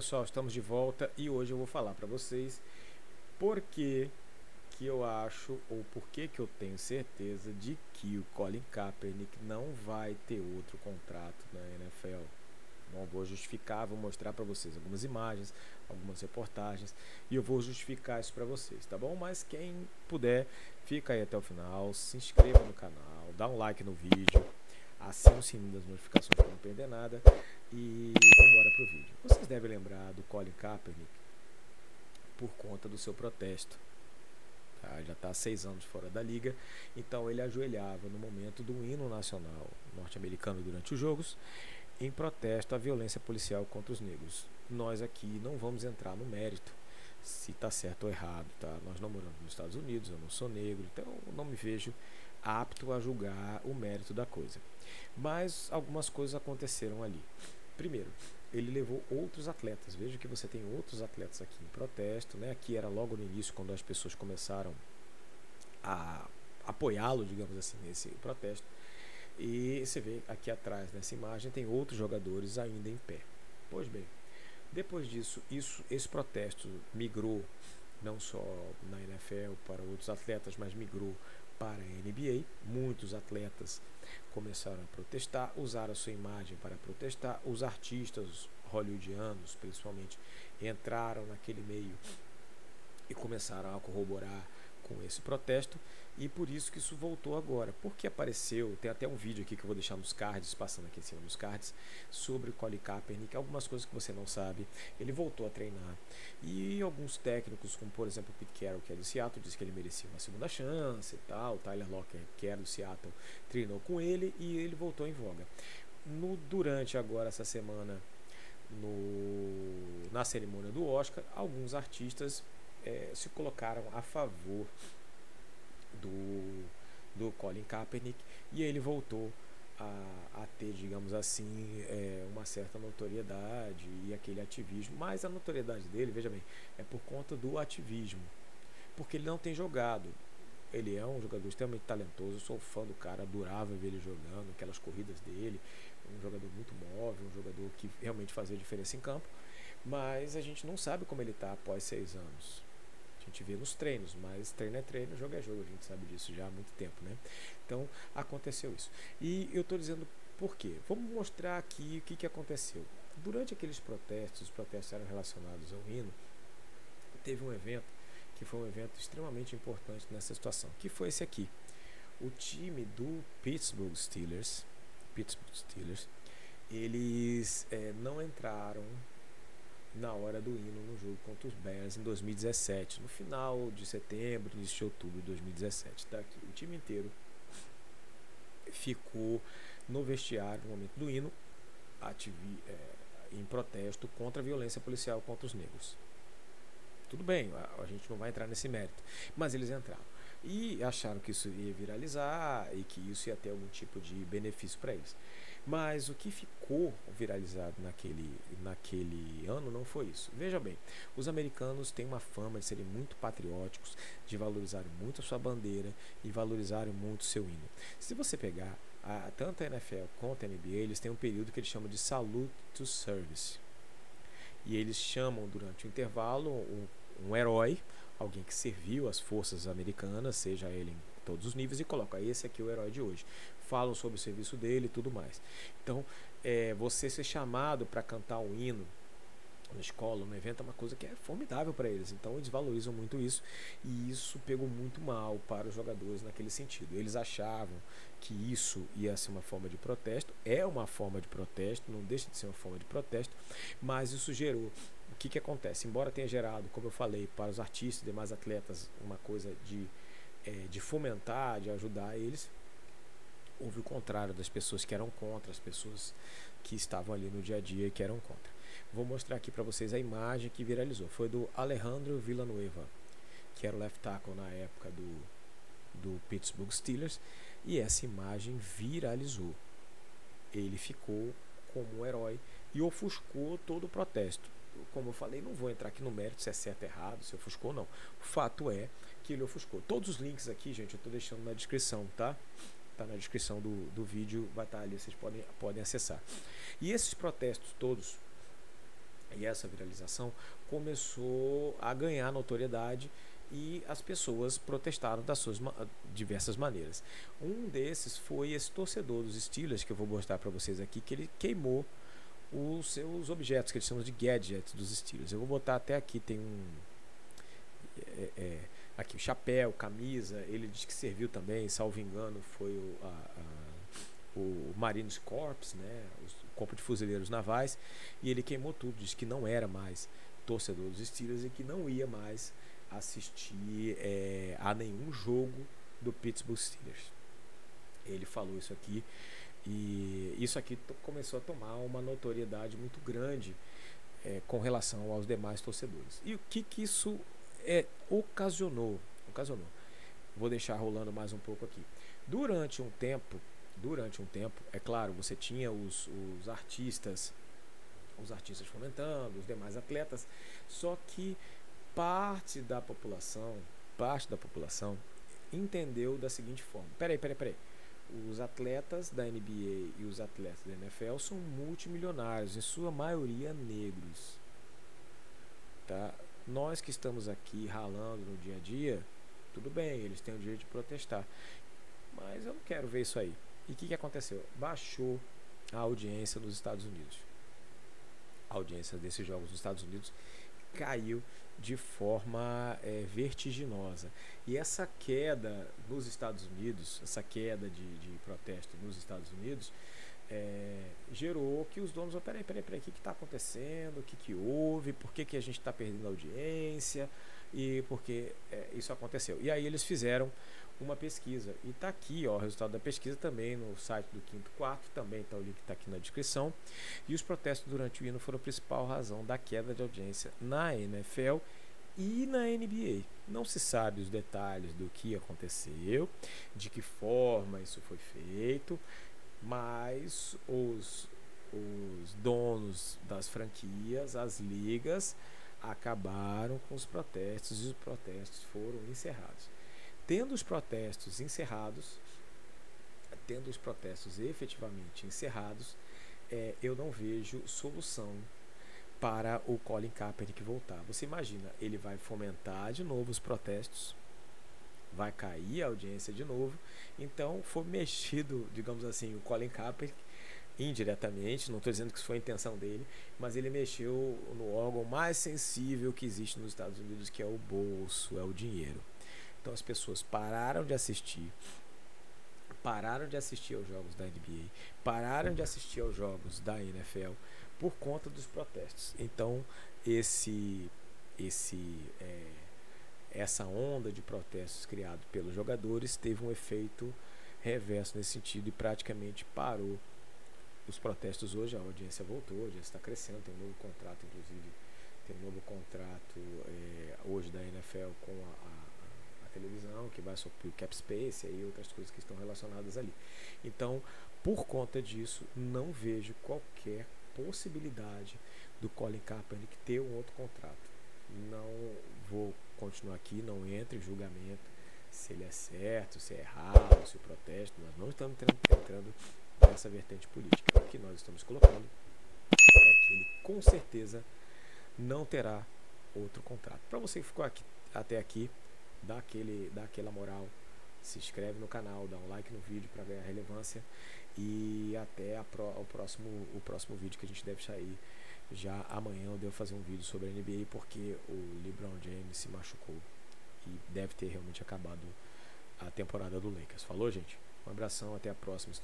pessoal, estamos de volta e hoje eu vou falar para vocês por que que eu acho ou por que que eu tenho certeza de que o Colin Kaepernick não vai ter outro contrato na NFL. Vou justificar, vou mostrar para vocês algumas imagens, algumas reportagens e eu vou justificar isso para vocês, tá bom? Mas quem puder, fica aí até o final, se inscreva no canal, dá um like no vídeo, assina o sininho das notificações para não perder nada e vamos embora pro vídeo. Vocês devem lembrar do Colin Kaepernick por conta do seu protesto. Tá? Já está seis anos fora da liga, então ele ajoelhava no momento do hino nacional norte-americano durante os jogos em protesto à violência policial contra os negros. Nós aqui não vamos entrar no mérito se está certo ou errado, tá? Nós não moramos nos Estados Unidos, eu não sou negro, então não me vejo apto a julgar o mérito da coisa. Mas algumas coisas aconteceram ali. Primeiro, ele levou outros atletas. Veja que você tem outros atletas aqui em protesto, né? Aqui era logo no início quando as pessoas começaram a apoiá-lo, digamos assim, nesse protesto. E você vê aqui atrás nessa imagem tem outros jogadores ainda em pé. Pois bem, depois disso, isso, esse protesto migrou não só na NFL para outros atletas, mas migrou para a NBA. Muitos atletas começaram a protestar, usaram a sua imagem para protestar. Os artistas hollywoodianos, principalmente, entraram naquele meio e começaram a corroborar com esse protesto e por isso que isso voltou agora. Porque apareceu, tem até um vídeo aqui que eu vou deixar nos cards, passando aqui em cima dos cards, sobre o Colin Kaepernick, algumas coisas que você não sabe. Ele voltou a treinar. E alguns técnicos, como por exemplo o Pete Carroll, que é do Seattle, disse que ele merecia uma segunda chance e tal. O Tyler Locker, que era do Seattle, treinou com ele e ele voltou em voga. No, durante agora essa semana, no, na cerimônia do Oscar, alguns artistas é, se colocaram a favor do, do Colin Kaepernick e ele voltou a, a ter, digamos assim, é, uma certa notoriedade e aquele ativismo. Mas a notoriedade dele, veja bem, é por conta do ativismo, porque ele não tem jogado. Ele é um jogador extremamente talentoso, eu sou fã do cara, adorava ver ele jogando, aquelas corridas dele, um jogador muito móvel, um jogador que realmente fazia diferença em campo. Mas a gente não sabe como ele está após seis anos gente vê nos treinos, mas treino é treino, jogo é jogo, a gente sabe disso já há muito tempo, né? Então aconteceu isso. E eu estou dizendo por quê? Vamos mostrar aqui o que, que aconteceu. Durante aqueles protestos, os protestos eram relacionados ao hino, teve um evento que foi um evento extremamente importante nessa situação, que foi esse aqui. O time do Pittsburgh Steelers, Pittsburgh Steelers, eles é, não entraram na hora do hino no jogo contra os Bears em 2017, no final de setembro, início de outubro de 2017. Tá aqui, o time inteiro ficou no vestiário no momento do hino, ativi, é, em protesto contra a violência policial contra os negros. Tudo bem, a, a gente não vai entrar nesse mérito, mas eles entraram. E acharam que isso ia viralizar e que isso ia ter algum tipo de benefício para eles. Mas o que ficou viralizado naquele, naquele ano não foi isso. Veja bem, os americanos têm uma fama de serem muito patrióticos, de valorizarem muito a sua bandeira e valorizarem muito o seu hino. Se você pegar a, tanto a NFL quanto a NBA, eles têm um período que eles chamam de Salute to Service. E eles chamam durante o intervalo um, um herói, alguém que serviu as forças americanas, seja ele em todos os níveis, e coloca esse aqui é o herói de hoje falam sobre o serviço dele e tudo mais. Então, é, você ser chamado para cantar um hino na escola, no evento, é uma coisa que é formidável para eles. Então, eles valorizam muito isso e isso pegou muito mal para os jogadores naquele sentido. Eles achavam que isso ia ser uma forma de protesto, é uma forma de protesto, não deixa de ser uma forma de protesto, mas isso gerou o que, que acontece? Embora tenha gerado, como eu falei, para os artistas e demais atletas uma coisa de, é, de fomentar, de ajudar eles, houve o contrário das pessoas que eram contra, as pessoas que estavam ali no dia a dia e que eram contra. Vou mostrar aqui para vocês a imagem que viralizou. Foi do Alejandro Villanueva, que era o left tackle na época do, do Pittsburgh Steelers, e essa imagem viralizou. Ele ficou como um herói e ofuscou todo o protesto. Como eu falei, não vou entrar aqui no mérito se é certo errado, se ofuscou ou não. O fato é que ele ofuscou. Todos os links aqui, gente, eu estou deixando na descrição, tá? está na descrição do, do vídeo, vai estar tá ali, vocês podem, podem acessar. E esses protestos todos E essa viralização começou a ganhar notoriedade e as pessoas protestaram das suas diversas maneiras. Um desses foi esse torcedor dos Steelers, que eu vou mostrar para vocês aqui, que ele queimou os seus objetos, que eles chamam de gadgets dos Steelers. Eu vou botar até aqui, tem um. É, é, aqui, chapéu, camisa, ele diz que serviu também, salvo engano, foi o, a, a, o Marines Corps, né, o corpo de fuzileiros navais, e ele queimou tudo, disse que não era mais torcedor dos Steelers e que não ia mais assistir é, a nenhum jogo do Pittsburgh Steelers. Ele falou isso aqui e isso aqui começou a tomar uma notoriedade muito grande é, com relação aos demais torcedores. E o que, que isso é, ocasionou? Ocasionou. Vou deixar rolando mais um pouco aqui. Durante um tempo, durante um tempo, é claro, você tinha os, os artistas, os artistas fomentando, os demais atletas, só que parte da população, parte da população entendeu da seguinte forma: peraí, peraí, peraí. Os atletas da NBA e os atletas da NFL são multimilionários, em sua maioria negros. Tá? Nós que estamos aqui ralando no dia a dia, tudo bem, eles têm o direito de protestar. Mas eu não quero ver isso aí. E o que, que aconteceu? Baixou a audiência nos Estados Unidos. A audiência desses jogos nos Estados Unidos caiu de forma é, vertiginosa. E essa queda nos Estados Unidos, essa queda de, de protesto nos Estados Unidos, é, gerou que os donos, oh, peraí, peraí, peraí, o que está acontecendo, o que, que houve, por que, que a gente está perdendo audiência e por que é, isso aconteceu. E aí eles fizeram uma pesquisa. E está aqui ó, o resultado da pesquisa também no site do Quinto Quarto, também tá, o link está aqui na descrição. E os protestos durante o hino foram a principal razão da queda de audiência na NFL e na NBA. Não se sabe os detalhes do que aconteceu, de que forma isso foi feito, mas os, os donos das franquias, as ligas, acabaram com os protestos e os protestos foram encerrados. Tendo os protestos encerrados, tendo os protestos efetivamente encerrados, é, eu não vejo solução para o Colin Kaepernick voltar. Você imagina, ele vai fomentar de novo os protestos, vai cair a audiência de novo. Então foi mexido, digamos assim, o Colin Kaepernick indiretamente, não estou dizendo que isso foi a intenção dele, mas ele mexeu no órgão mais sensível que existe nos Estados Unidos, que é o bolso, é o dinheiro. Então as pessoas pararam de assistir, pararam de assistir aos jogos da NBA, pararam de assistir aos jogos da NFL por conta dos protestos. Então esse esse é, essa onda de protestos criado pelos jogadores teve um efeito reverso nesse sentido e praticamente parou os protestos hoje. A audiência voltou, audiência está crescendo, tem um novo contrato, inclusive tem um novo contrato é, hoje da NFL com a, a televisão, que vai suprir o cap space e outras coisas que estão relacionadas ali. Então, por conta disso, não vejo qualquer possibilidade do Colin Kaepernick ter um outro contrato. Não vou continuar aqui, não entro em julgamento se ele é certo, se é errado, se o protesto, nós não estamos entrando nessa vertente política. O que nós estamos colocando é que ele com certeza não terá outro contrato. Para você que ficou aqui, até aqui, dá, aquele, dá aquela moral, se inscreve no canal, dá um like no vídeo para ganhar relevância e até pro, o, próximo, o próximo vídeo que a gente deve sair já amanhã eu devo fazer um vídeo sobre a NBA porque o LeBron James se machucou e deve ter realmente acabado a temporada do Lakers. Falou, gente? Um abração, até a próxima.